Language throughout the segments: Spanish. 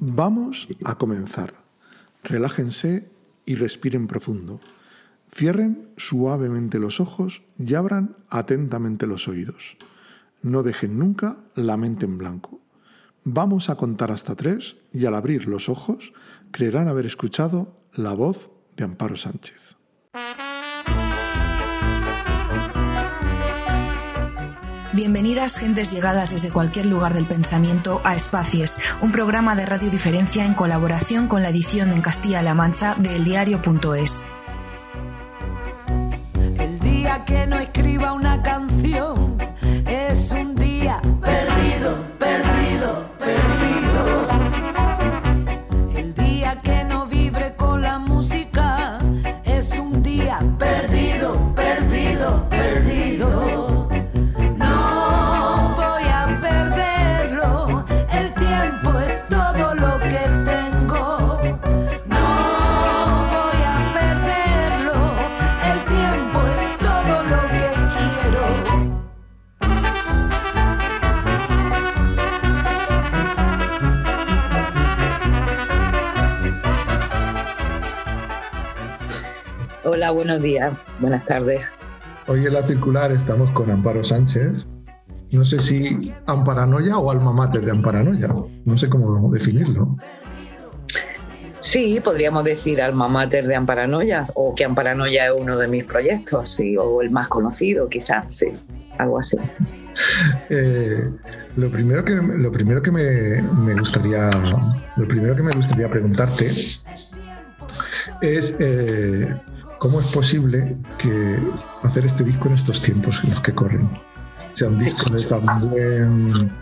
Vamos a comenzar. Relájense y respiren profundo. Cierren suavemente los ojos y abran atentamente los oídos. No dejen nunca la mente en blanco. Vamos a contar hasta tres y al abrir los ojos creerán haber escuchado la voz de Amparo Sánchez. Bienvenidas gentes llegadas desde cualquier lugar del pensamiento a Espacies, un programa de Radio Diferencia en colaboración con la edición en Castilla-La Mancha de eldiario.es. El día que no Hola, buenos días, buenas tardes. Hoy en la circular estamos con Amparo Sánchez. No sé si Amparanoia o alma mater de Amparanoia. No sé cómo definirlo. Sí, podríamos decir alma mater de Amparanoia o que Amparanoia es uno de mis proyectos, sí, o el más conocido, quizás, sí, algo así. Eh, lo primero que, lo primero que me, me gustaría lo primero que me gustaría preguntarte es eh, cómo es posible que hacer este disco en estos tiempos en los que corren sea un disco de tan buen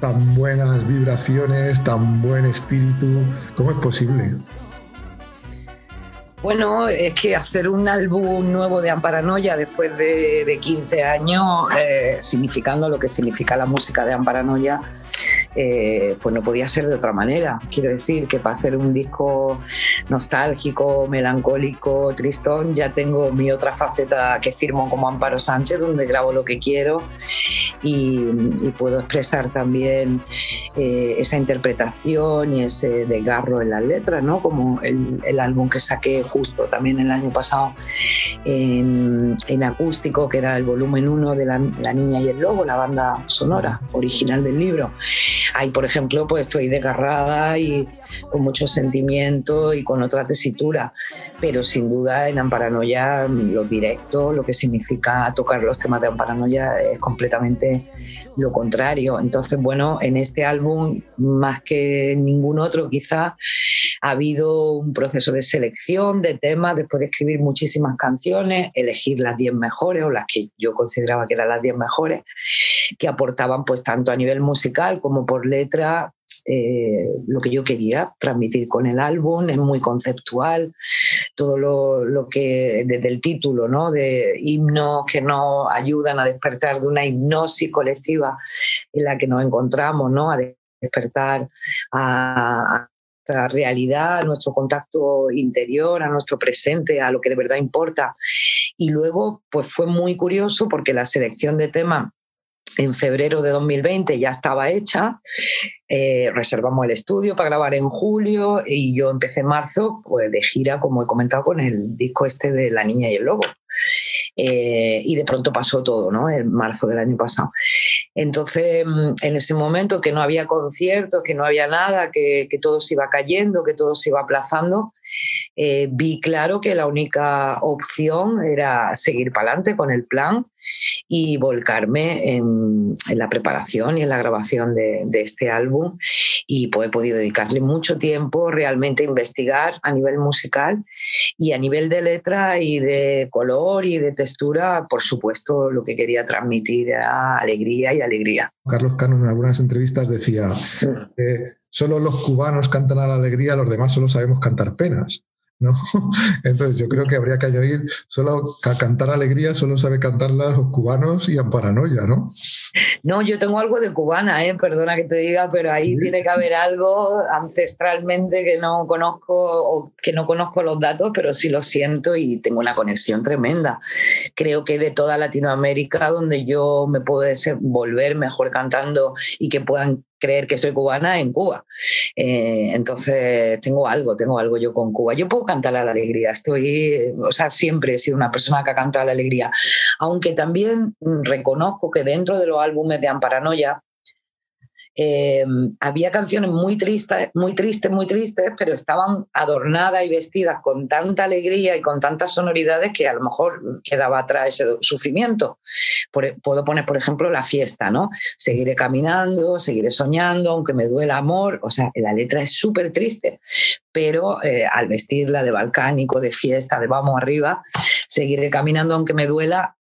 tan buenas vibraciones tan buen espíritu cómo es posible Bueno, es que hacer un álbum nuevo de Amparanoia después de, de 15 años, eh, significando lo que significa la música de Amparanoia, eh, pues no podía ser de otra manera. Quiero decir que para hacer un disco nostálgico, melancólico, tristón, ya tengo mi otra faceta que firmo como Amparo Sánchez, donde grabo lo que quiero y, y puedo expresar también eh, esa interpretación y ese desgarro en las letras, ¿no? Como el, el álbum que saqué justo también el año pasado en, en acústico, que era el volumen 1 de la, La Niña y el Lobo, la banda sonora original del libro. Ahí, por ejemplo, pues estoy desgarrada y con mucho sentimiento y con otra tesitura, pero sin duda en Amparanoia los directos, lo que significa tocar los temas de Amparanoia es completamente lo contrario. Entonces, bueno, en este álbum, más que ningún otro quizá, ha habido un proceso de selección de temas, después de escribir muchísimas canciones, elegir las 10 mejores o las que yo consideraba que eran las 10 mejores, que aportaban pues tanto a nivel musical como por letra eh, lo que yo quería transmitir con el álbum, es muy conceptual, todo lo, lo que desde el título, ¿no? de himnos que nos ayudan a despertar de una hipnosis colectiva en la que nos encontramos, ¿no? a despertar a, a nuestra realidad, a nuestro contacto interior, a nuestro presente, a lo que de verdad importa. Y luego, pues fue muy curioso porque la selección de temas en febrero de 2020 ya estaba hecha, eh, reservamos el estudio para grabar en julio y yo empecé en marzo pues, de gira, como he comentado, con el disco este de La Niña y el Lobo. Eh, y de pronto pasó todo, ¿no? En marzo del año pasado. Entonces, mm, en ese momento que no había conciertos, que no había nada, que, que todo se iba cayendo, que todo se iba aplazando, eh, vi claro que la única opción era seguir para adelante con el plan y volcarme en, en, la preparación y en la grabación de, de, este álbum. Y pues he podido dedicarle mucho tiempo realmente a investigar a nivel musical y a nivel de letra y de color y de textura, por supuesto, lo que quería transmitir era alegría y alegría. Carlos Cano en algunas entrevistas decía, eh, solo los cubanos cantan a la alegría, los demás solo sabemos cantar penas. ¿No? Entonces yo creo que habría que añadir, solo a cantar alegría solo sabe cantarla los cubanos y Amparanoia, ¿no? No, yo tengo algo de cubana, ¿eh? perdona que te diga, pero ahí ¿Sí? tiene que haber algo ancestralmente que no conozco o que no conozco los datos, pero sí lo siento y tengo una conexión tremenda. Creo que de toda Latinoamérica, donde yo me puedo volver mejor cantando y que puedan creer que soy cubana en Cuba. Eh, entonces, tengo algo, tengo algo yo con Cuba. Yo puedo cantar a la alegría, estoy, o sea, siempre he sido una persona que ha cantado a la alegría, aunque también reconozco que dentro de los álbumes de Amparanoia, eh, había canciones muy tristes, muy tristes, muy tristes, pero estaban adornadas y vestidas con tanta alegría y con tantas sonoridades que a lo mejor quedaba atrás ese sufrimiento. E, puedo poner, por ejemplo, la fiesta, ¿no? Seguiré caminando, seguiré soñando, aunque me duela amor. O sea, la letra es súper triste, pero eh, al vestirla de balcánico, de fiesta, de vamos arriba, seguiré caminando aunque me duela,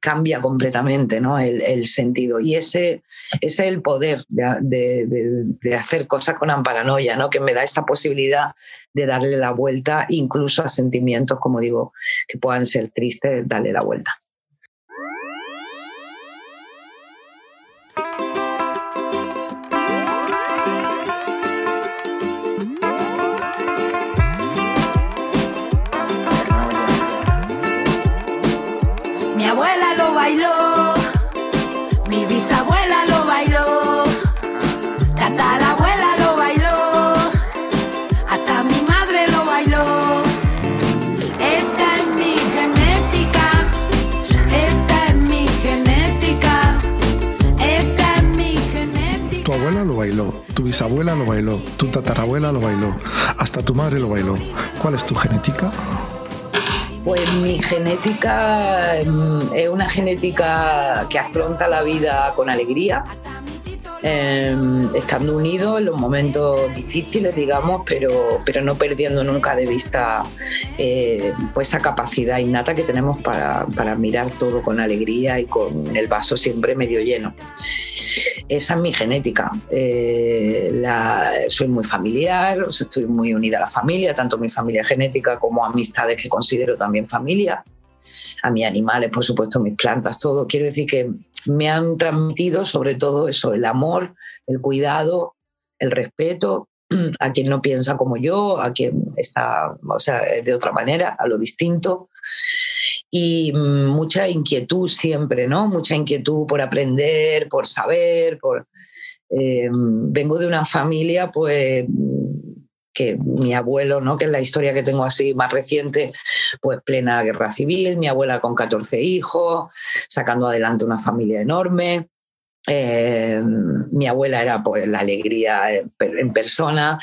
cambia completamente ¿no? el, sentido. Y ese, es el poder de, hacer cosas con amparanoia, ¿no? que me da esa posibilidad de darle la vuelta, incluso a sentimientos, como digo, que puedan ser tristes, darle la vuelta. Mi bisabuela lo bailó, tatarabuela lo bailó, hasta mi madre lo bailó. Esta es mi genética, esta es mi genética, esta es mi genética. Tu abuela lo bailó, tu bisabuela lo bailó, tu tatarabuela lo bailó, hasta tu madre lo bailó. ¿Cuál es tu genética? Pues mi genética mm, es una genética que afronta la vida con alegría, em, estando unidos en los momentos difíciles, digamos, pero, pero no perdiendo nunca de vista eh, pues esa capacidad innata que tenemos para, para mirar todo con alegría y con el vaso siempre medio lleno esa es mi genética. Eh, soy muy familiar, estoy muy unida a la familia, tanto mi familia genética como amistades que considero también familia. A mis animales, por supuesto, mis plantas, todo. Quiero decir que me han transmitido sobre todo eso, el amor, el cuidado, el respeto a quien no piensa como yo, a quien está, o sea, de otra manera, a lo distinto y mm, mucha inquietud siempre, ¿no? Mucha inquietud por aprender, por saber, por... Eh, vengo de una familia, pues que mi abuelo, ¿no? que es la historia que tengo así más reciente, pues plena guerra civil, mi abuela con 14 hijos, sacando adelante una familia enorme. Eh, mi abuela era pues, la alegría en persona.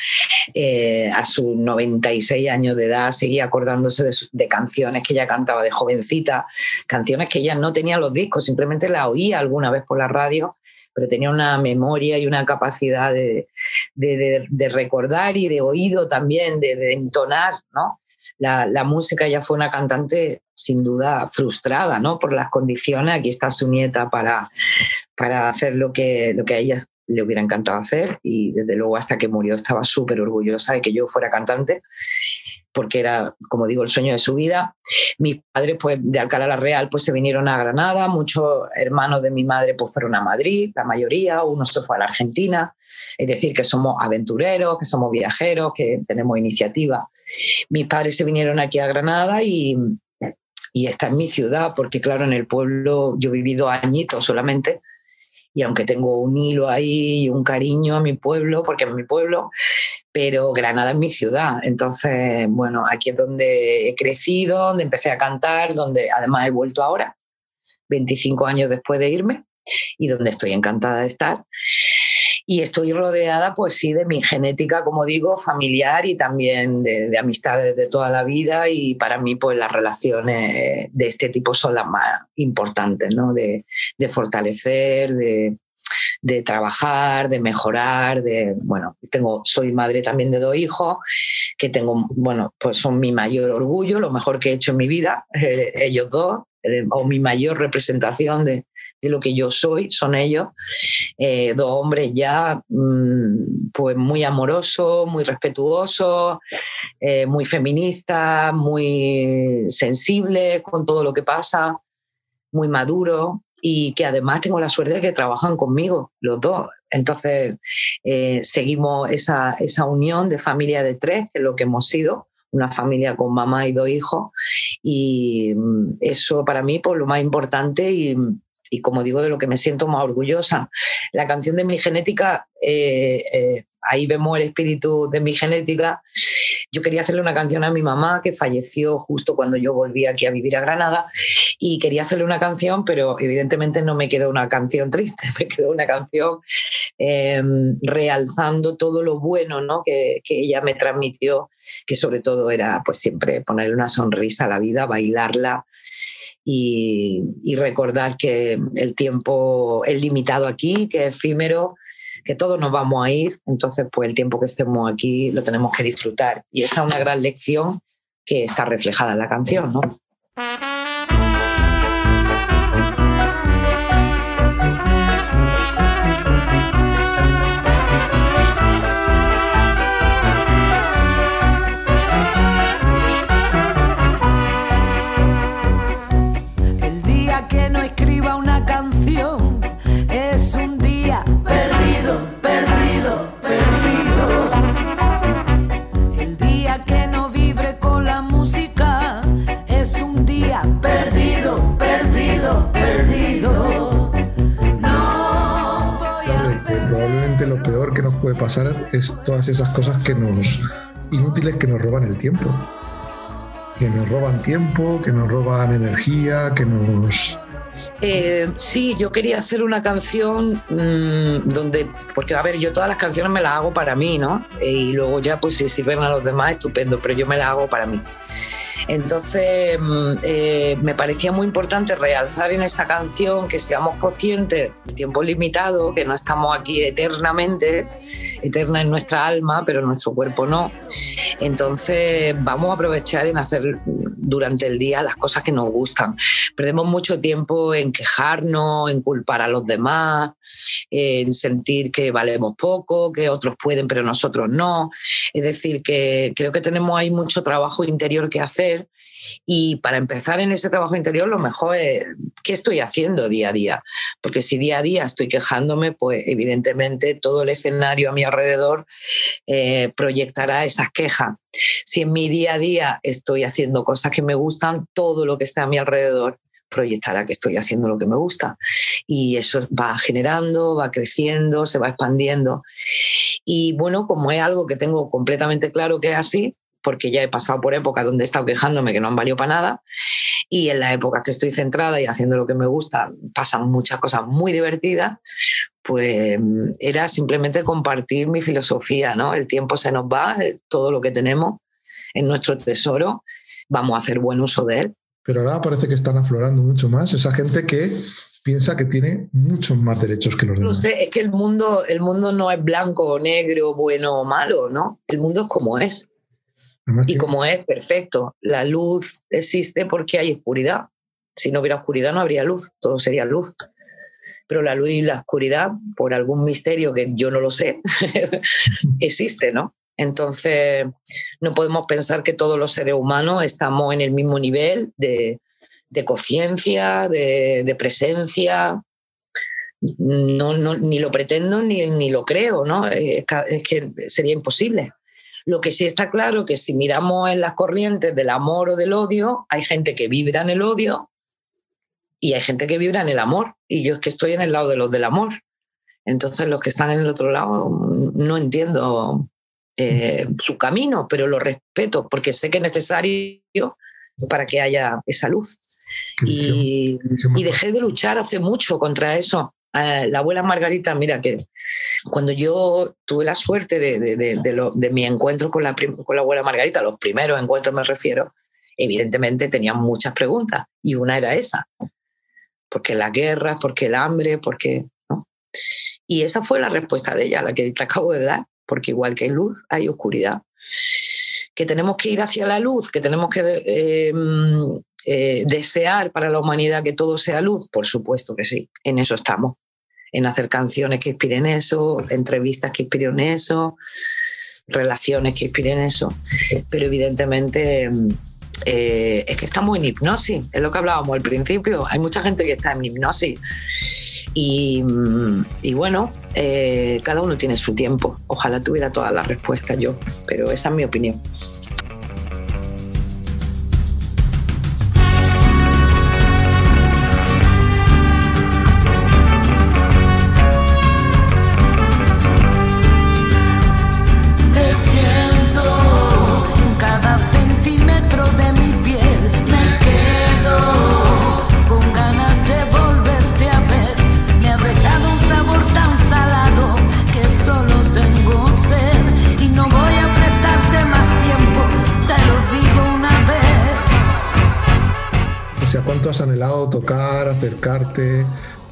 Eh, a sus 96 años de edad seguía acordándose de, canciones que ella cantaba de jovencita, canciones que ella no tenía los discos, simplemente la oía alguna vez por la radio, pero tenía una memoria y una capacidad de, recordar y de oído también, de, entonar. La, la, música, ella fue una cantante sin duda frustrada ¿no? por las condiciones. Aquí está su nieta para, para hacer lo que, lo que a ella le hubiera encantado hacer y desde luego hasta que murió estaba súper orgullosa de que yo fuera cantante porque era, como digo, el sueño de su vida. Mis padres, pues, de Alcalá la Real, pues se vinieron a Granada. Muchos hermanos de mi madre, pues, fueron a Madrid, la mayoría. Uno se fue a la Argentina. Es decir, que somos aventureros, que somos viajeros, que tenemos iniciativa. Mis padres se vinieron aquí a Granada y, y esta es mi ciudad, porque claro, en el pueblo yo he vivido añitos solamente, y aunque tengo un hilo ahí y un cariño a mi pueblo, porque es mi pueblo, pero Granada es mi ciudad. Entonces, bueno, aquí es donde he crecido, donde empecé a cantar, donde además he vuelto ahora, 25 años después de irme, y donde estoy encantada de estar y estoy rodeada, pues sí, de mi genética, como digo, familiar y también de, amistades de toda la vida y para mí, pues las relaciones de este tipo son las más importantes, ¿no? De, fortalecer, de, de trabajar, de mejorar, de, bueno, tengo, soy madre también de dos hijos, que tengo, bueno, pues son mi mayor orgullo, lo mejor que he hecho en mi vida, eh, ellos dos, eh, o mi mayor representación de, de lo que yo soy, son ellos, eh, dos hombres ya mm, pues muy amorosos, muy respetuosos, eh, muy feministas, muy sensibles con todo lo que pasa, muy maduros y que además tengo la suerte de que trabajan conmigo los dos. Entonces eh, seguimos esa, esa unión de familia de tres, que es lo que hemos sido, una familia con mamá y dos hijos. Y mm, eso para mí, pues lo más importante y, y como digo, de lo que me siento más orgullosa. La canción de mi genética, eh, eh, ahí vemos el espíritu de mi genética. Yo quería hacerle una canción a mi mamá que falleció justo cuando yo volví aquí a vivir a Granada y quería hacerle una canción, pero evidentemente no me quedó una canción triste, me quedó una canción em, realzando todo lo bueno ¿no? que, que, ella me transmitió, que sobre todo era pues siempre ponerle una sonrisa a la vida, bailarla. Y, recordar que el tiempo es limitado aquí, que es efímero, que todos nos vamos a ir, entonces pues el tiempo que estemos aquí lo tenemos que disfrutar. Y esa es una gran lección que está reflejada en la canción, ¿no? Pasar es todas esas cosas que nos inútiles que nos roban el tiempo. Que nos roban tiempo, que nos roban energía, que nos eh, sí, yo quería hacer una canción mmm, donde, porque a ver, yo todas las canciones me las hago para mí, ¿no? y luego ya, pues si sirven a los demás, estupendo, pero yo me las hago para mí. Entonces, mm, eh, me parecía muy importante realzar en esa canción que seamos conscientes del tiempo limitado, que no estamos aquí eternamente, eterna en nuestra alma, pero nuestro cuerpo no. Entonces, vamos a aprovechar en hacer durante el día las cosas que nos gustan. Perdemos mucho tiempo en quejarnos, en culpar a los demás, en sentir que valemos poco, que otros pueden pero nosotros no. Es decir, que creo que tenemos ahí mucho trabajo interior que hacer y para empezar en ese trabajo interior, lo mejor es qué estoy haciendo día a día. Porque si día a día estoy quejándome, pues evidentemente todo el escenario a mi alrededor eh, proyectará esas quejas. Si en mi día a día estoy haciendo cosas que me gustan, todo lo que está a mi alrededor proyectará que estoy haciendo lo que me gusta. Y eso va generando, va creciendo, se va expandiendo. Y bueno, como es algo que tengo completamente claro que es así, porque ya he pasado por épocas donde he estado quejándome que no han valido para nada, y en las épocas que estoy centrada y haciendo lo que me gusta, pasan muchas cosas muy divertidas, pues era simplemente compartir mi filosofía, ¿no? El tiempo se nos va, todo lo que tenemos es nuestro tesoro, vamos a hacer buen uso de él. Pero ahora parece que están aflorando mucho más esa gente que piensa que tiene muchos más derechos que los demás. No sé, es que el mundo, el mundo no es blanco o negro, bueno o malo, ¿no? El mundo es como es. y como es, perfecto. La luz existe porque hay oscuridad. Si no hubiera oscuridad no habría luz, todo sería luz. Pero la luz y la oscuridad, por algún misterio que yo no lo sé, existe, ¿no? Entonces, no podemos pensar que todos los seres humanos estamos en el mismo nivel de, de conciencia, de, presencia. No, no, ni lo pretendo ni, ni lo creo, ¿no? Es que sería imposible. Lo que sí está claro que si miramos en las corrientes del amor o del odio, hay gente que vibra en el odio y hay gente que vibra en el amor. Y yo es que estoy en el lado de los del amor. Entonces los que están en el otro lado no entiendo eh, su camino, pero lo respeto porque sé que es necesario para que haya esa luz. Y, y, dejé de luchar hace mucho contra eso. Eh, la abuela Margarita, mira que cuando yo tuve la suerte de, de, de, lo, de mi encuentro con la, con la abuela Margarita, los primeros encuentros me refiero, evidentemente tenía muchas preguntas y una era esa. ¿Por qué la guerra? ¿Por qué el hambre? ¿Por qué? ¿no? Y esa fue la respuesta de ella, la que te acabo de dar porque igual que hay luz, hay oscuridad. Que tenemos que ir hacia la luz, que tenemos que eh, eh, desear para la humanidad que todo sea luz, por supuesto que sí, en eso estamos, en hacer canciones que inspiren eso, entrevistas que inspiren eso, relaciones que inspiren eso, pero evidentemente eh, es que estamos en hipnosis, es lo que hablábamos al principio, hay mucha gente que está en hipnosis y, bueno, eh, cada uno tiene su tiempo. Ojalá tuviera todas las respuestas yo, pero esa es mi opinión.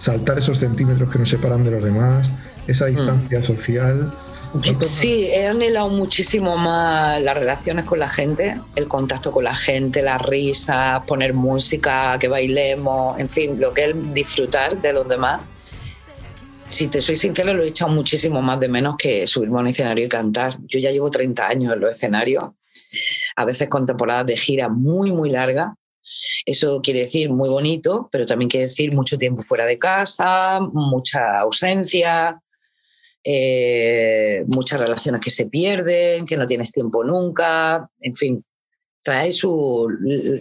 Saltar esos centímetros que nos separan de los demás, esa mm. distancia social? Sí, he anhelado muchísimo más las relaciones con la gente, el contacto con la gente, la risa, poner música, que bailemos, en fin, lo que es disfrutar de los demás. Si te soy sincera, lo he echado muchísimo más de menos que subirme a un escenario y cantar. Yo ya llevo 30 años en los escenarios, a veces con temporadas de gira muy, muy largas. Eso quiere decir muy bonito, pero también quiere decir mucho tiempo fuera de casa, mucha ausencia, eh, muchas relaciones que se pierden, que no tienes tiempo nunca, en fin, trae su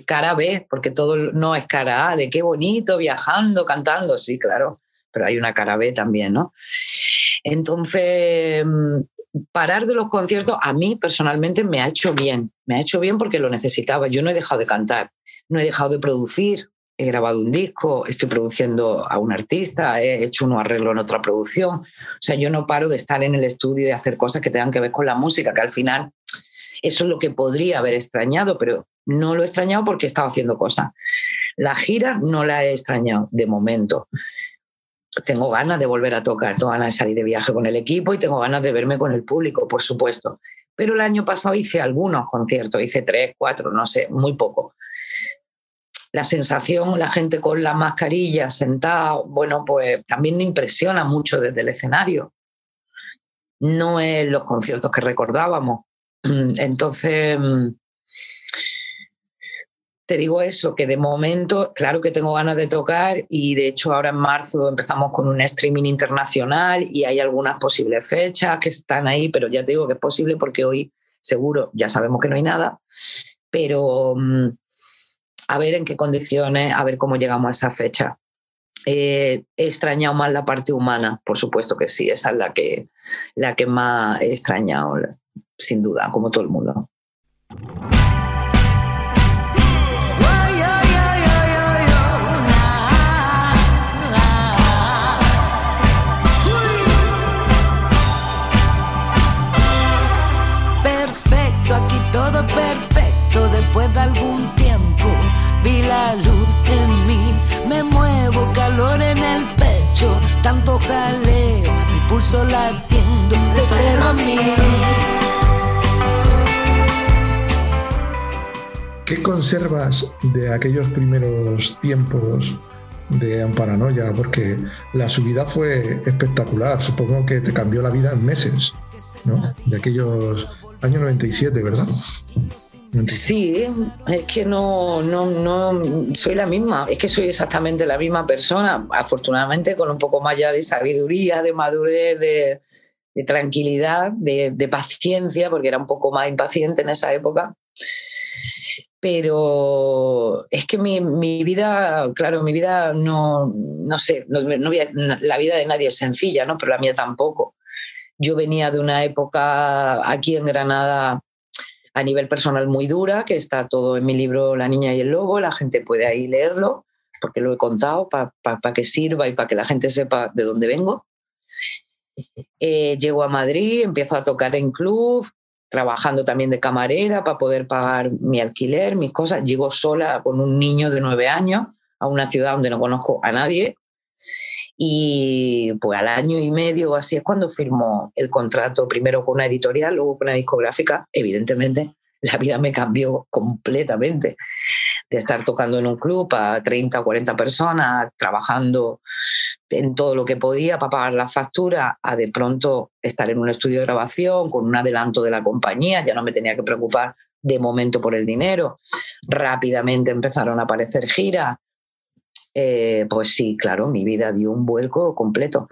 cara B, porque todo no es cara A, de qué bonito, viajando, cantando, sí, claro, pero hay una cara B también, ¿no? Entonces, parar de los conciertos a mí personalmente me ha hecho bien, me ha hecho bien porque lo necesitaba. Yo no he dejado de cantar, no he dejado de producir, he grabado un disco, estoy produciendo a un artista, he hecho un arreglo en otra producción. O sea, yo no paro de estar en el estudio y de hacer cosas que tengan que ver con la música, que al final eso es lo que podría haber extrañado, pero no lo he extrañado porque estaba haciendo cosas. La gira no la he extrañado de momento. Tengo ganas de volver a tocar, tengo ganas de salir de viaje con el equipo y tengo ganas de verme con el público, por supuesto. Pero el año pasado hice algunos conciertos, hice tres, cuatro, no sé, muy poco la sensación, la gente con la mascarilla sentada, bueno, pues también me impresiona mucho desde el escenario. No es los conciertos que recordábamos. Entonces, te digo eso, que de momento, claro que tengo ganas de tocar y de hecho ahora en marzo empezamos con un streaming internacional y hay algunas posibles fechas que están ahí, pero ya te digo que es posible porque hoy seguro ya sabemos que no hay nada, pero mm, a ver en qué condiciones, a ver cómo llegamos a esa fecha. Eh, he extrañado más la parte humana, por supuesto que sí, esa es la que, la que más he extrañado, sin duda, como todo el mundo. Perfecto, aquí todo perfecto después de algún vi la luz en mí, me muevo, calor en el pecho, tanto jaleo, mi pulso latiendo de cero a mí. ¿Qué conservas de aquellos primeros tiempos de Amparanoia? Porque la subida fue espectacular, supongo que te cambió la vida en meses, ¿no? De aquellos años 97, ¿verdad? Sí, es que no, no, no soy la misma, es que soy exactamente la misma persona, afortunadamente con un poco más ya de sabiduría, de madurez, de, tranquilidad, de, paciencia, porque era un poco más impaciente en esa época. Pero es que mi, vida, claro, mi vida no, no sé, la vida de nadie es sencilla, ¿no? pero la mía tampoco. Yo venía de una época aquí en Granada a nivel personal muy dura, que está todo en mi libro La niña y el lobo, la gente puede ahí leerlo, porque lo he contado para que sirva y para que la gente sepa de dónde vengo. Eh, llego a Madrid, empiezo a tocar en club, trabajando también de camarera para poder pagar mi alquiler, mis cosas. Llego sola con un niño de nueve años a una ciudad donde no conozco a nadie y pues al año y medio así es cuando firmó el contrato, primero con una editorial, luego con una discográfica. Evidentemente, la vida me cambió completamente. De estar tocando en un club a 30 o 40 personas, trabajando en todo lo que podía para pagar la factura, a de pronto estar en un estudio de grabación con un adelanto de la compañía, ya no me tenía que preocupar de momento por el dinero. Rápidamente empezaron a aparecer giras, eh, pues sí, claro, mi vida dio un vuelco completo.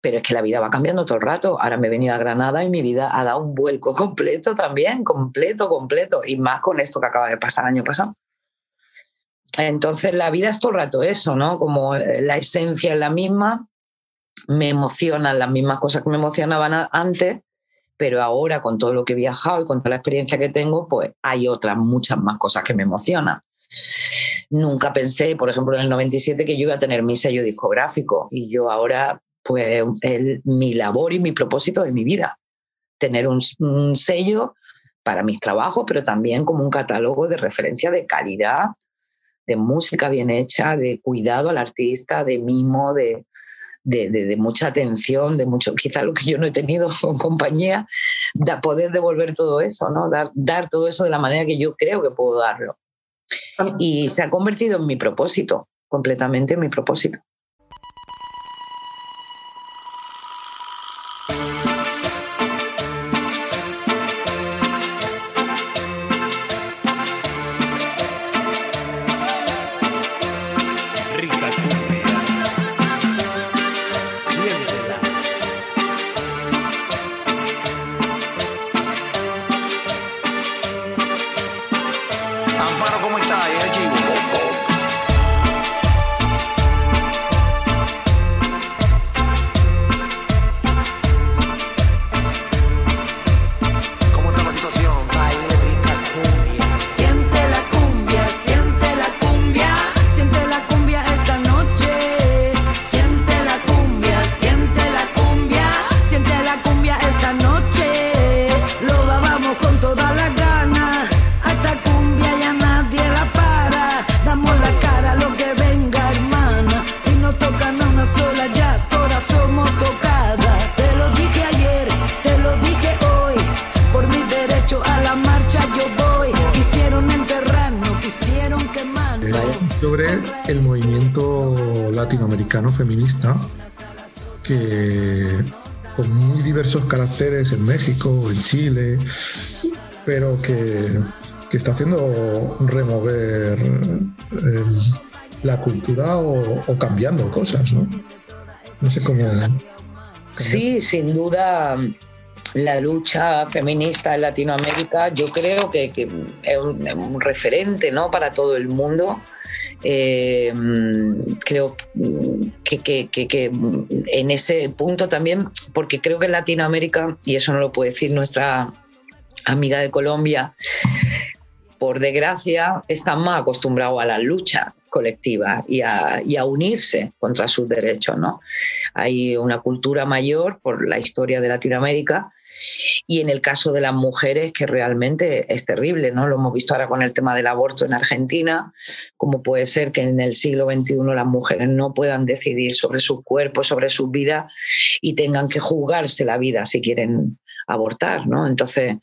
Pero es que la vida va cambiando todo el rato. Ahora me he venido a Granada y mi vida ha dado un vuelco completo también, completo, completo. Y más con esto que acaba de pasar el año pasado. Entonces la vida es todo el rato eso, ¿no? Como eh, la esencia es la misma, me emocionan las mismas cosas que me emocionaban antes, pero ahora con todo lo que he viajado y con toda la experiencia que tengo, pues hay otras muchas más cosas que me emocionan. Nunca pensé, por ejemplo, en el 97 que yo iba a tener mi sello discográfico y yo ahora, pues mi labor y mi propósito de mi vida, tener un, sello para mis trabajos, pero también como un catálogo de referencia de calidad, de música bien hecha, de cuidado al artista, de mimo, de, de, mucha atención, de mucho, quizá lo que yo no he tenido con compañía, de poder devolver todo eso, ¿no? Dar, dar todo eso de la manera que yo creo que puedo darlo. Y se ha convertido en mi propósito, completamente en mi propósito. Feminista que con muy diversos caracteres en México, en Chile, pero que, está haciendo remover la cultura o, cambiando cosas, ¿no? No sé cómo. Sí, sin duda la lucha feminista en Latinoamérica yo creo que, es un, un, referente ¿no? para todo el mundo eh, creo que, que, en ese punto también, porque creo que en Latinoamérica, y eso no lo puede decir nuestra amiga de Colombia, por desgracia, están más acostumbrados a la lucha colectiva y a, y a, unirse contra sus derechos. ¿no? Hay una cultura mayor por la historia de Latinoamérica y en el caso de las mujeres, que realmente es terrible, ¿no? Lo hemos visto ahora con el tema del aborto en Argentina, como puede ser que en el siglo XXI las mujeres no puedan decidir sobre su cuerpo, sobre su vida y tengan que jugarse la vida si quieren abortar, ¿no? Entonces,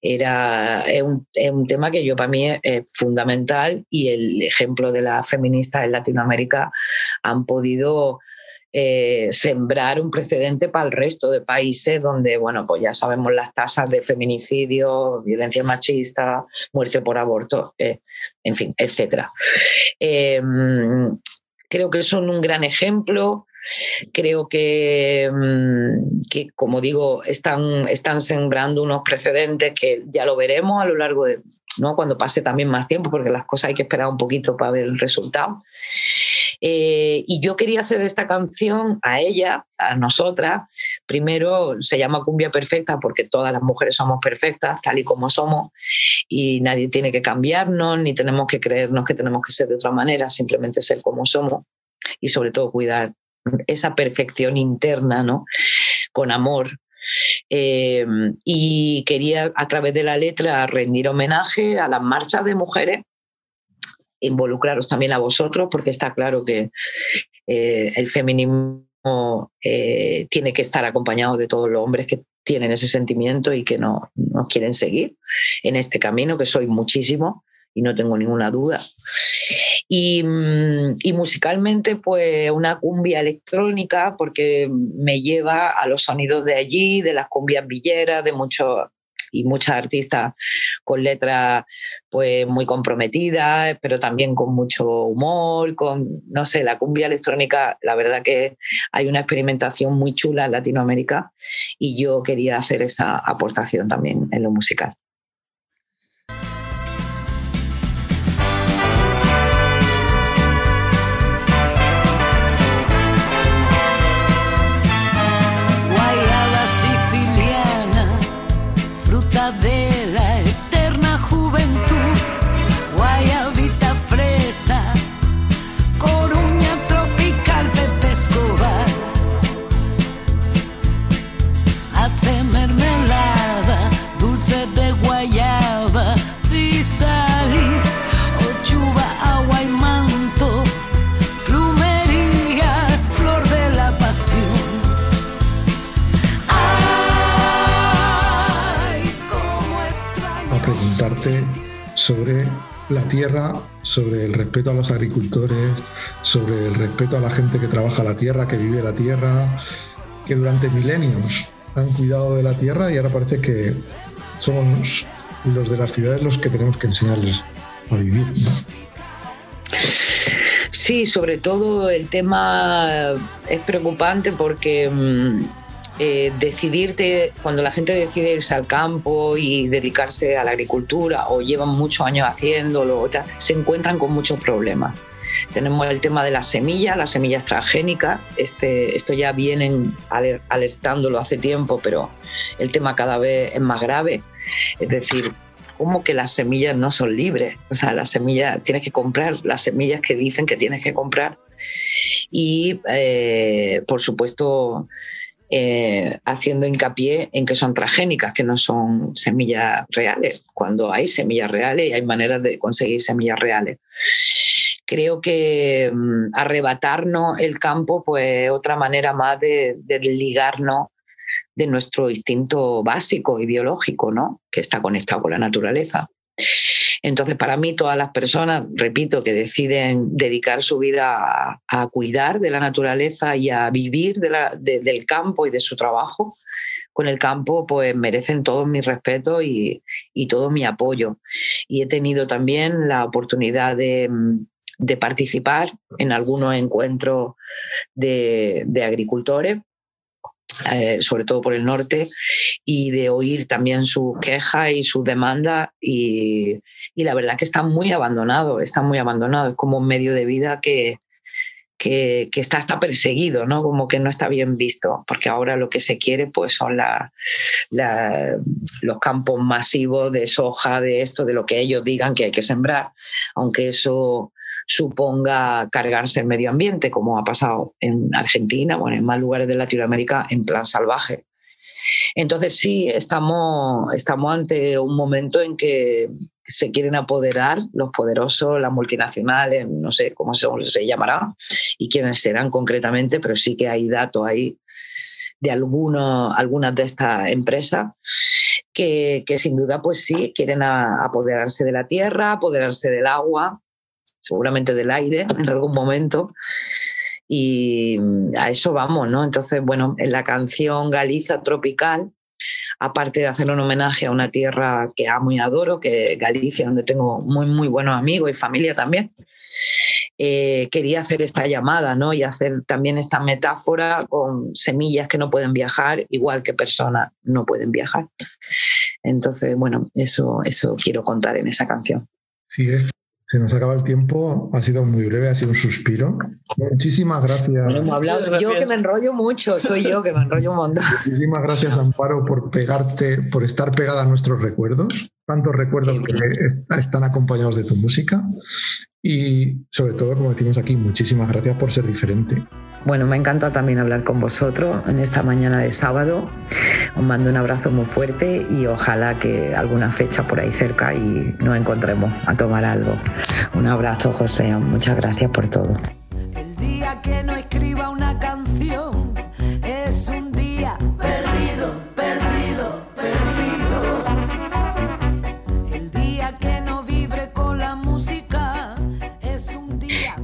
era, es un, un, tema que yo para mí es, fundamental y el ejemplo de las feministas en Latinoamérica han podido eh, sembrar un precedente para el resto de países donde, bueno, pues ya sabemos las tasas de feminicidio, violencia machista, muerte por aborto, eh, en fin, etc. Em, creo que son un gran ejemplo. Creo que, mm, que, como digo, están, están sembrando unos precedentes que ya lo veremos a lo largo de, ¿no? cuando pase también más tiempo, porque las cosas hay que esperar un poquito para ver el resultado. Eh, y yo quería hacer esta canción a ella, a nosotras. Primero se llama Cumbia Perfecta porque todas las mujeres somos perfectas, tal y como somos, y nadie tiene que cambiarnos, ni tenemos que creernos que tenemos que ser de otra manera, simplemente ser como somos y sobre todo cuidar esa perfección interna, ¿no? Con amor, eh, y quería a través de la letra rendir homenaje a las marchas de mujeres involucraros también a vosotros, porque está claro que eh, el feminismo eh, tiene que estar acompañado de todos los hombres que tienen ese sentimiento y que no, quieren seguir en este camino, que soy muchísimo y no tengo ninguna duda. Y, mm, y, musicalmente, pues una cumbia electrónica, porque me lleva a los sonidos de allí, de las cumbias villeras, de muchos y muchas artistas con letras pues muy comprometidas, pero también con mucho humor, con, no sé, la cumbia electrónica, la verdad que hay una experimentación muy chula en Latinoamérica y yo quería hacer esa aportación también en lo musical. La tierra, sobre el respeto a los agricultores, sobre el respeto a la gente que trabaja la tierra, que vive la tierra, que durante milenios han cuidado de la tierra y ahora parece que somos los de las ciudades los que tenemos que enseñarles a vivir. Sí, sobre todo el tema es preocupante porque mm, eh, decidirte, cuando la gente decide irse al campo y dedicarse a la agricultura o llevan muchos años haciéndolo, se encuentran con muchos problemas. Tenemos el tema de las semillas, las semillas transgénicas. Este, esto ya vienen alertándolo hace tiempo, pero el tema cada vez es más grave. Es decir, ¿cómo que las semillas no son libres? O sea, las semillas tienes que comprar las semillas que dicen que tienes que comprar. Y, eh, por supuesto, eh, haciendo hincapié en que son transgénicas, que no son semillas reales, cuando hay semillas reales y hay maneras de conseguir semillas reales. Creo que mm, arrebatarnos el campo, pues otra manera más de, de ligarnos de nuestro instinto básico y biológico, ¿no? que está conectado con la naturaleza. Entonces, para mí, todas las personas, repito, que deciden dedicar su vida a, cuidar de la naturaleza y a vivir del campo y de su trabajo con el campo, pues merecen todo mi respeto y, todo mi apoyo. Y he tenido también la oportunidad de, participar en algunos encuentros de agricultores eh, sobre todo por el norte, y de oír también su queja y su demanda Y, y, la verdad que está muy abandonado, está muy abandonado. Es como un medio de vida que, que, que, está hasta perseguido, ¿no? Como que no está bien visto, porque ahora lo que se quiere pues son la, los campos masivos de soja, de esto, de lo que ellos digan que hay que sembrar, aunque eso suponga cargarse el medio ambiente, como ha pasado en Argentina, o en más lugares de Latinoamérica, en plan salvaje. Entonces sí, estamos, estamos ante un momento en que se quieren apoderar los poderosos, las multinacionales, no sé cómo se, se llamará y quiénes serán concretamente, pero sí que hay datos ahí de algunos, algunas de estas empresas que, sin duda pues sí quieren apoderarse de la tierra, apoderarse del agua seguramente del aire en algún momento. Y a eso vamos, ¿no? Entonces, bueno, en la canción Galiza Tropical, aparte de hacer un homenaje a una tierra que amo y adoro, que es Galicia, donde tengo muy, muy buenos amigos y familia también, eh, quería hacer esta llamada, ¿no? Y hacer también esta metáfora con semillas que no pueden viajar, igual que personas no pueden viajar. Entonces, bueno, eso, eso quiero contar en esa canción. Sí, se nos acaba el tiempo, ha sido muy breve, ha sido un suspiro. Muchísimas gracias. hablado, yo que me enrollo mucho, soy yo que me enrollo un montón. Muchísimas gracias, Amparo, por pegarte, por estar pegada a nuestros recuerdos, tantos recuerdos que están acompañados de tu música. Y sobre todo, como decimos aquí, muchísimas gracias por ser diferente. Bueno, me encanta también hablar con vosotros en esta mañana de sábado. Os mando un abrazo muy fuerte y ojalá que alguna fecha por ahí cerca y nos encontremos a tomar algo. Un abrazo, José. Muchas gracias por todo.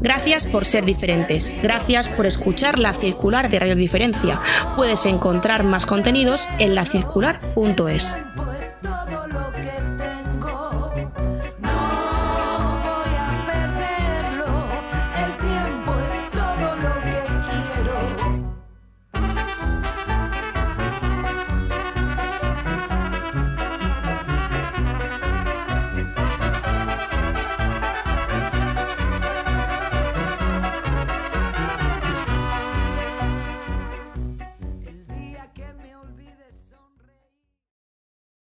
Gracias por ser diferentes. Gracias por escuchar La Circular de Radio Diferencia. Puedes encontrar más contenidos en lacircular.es.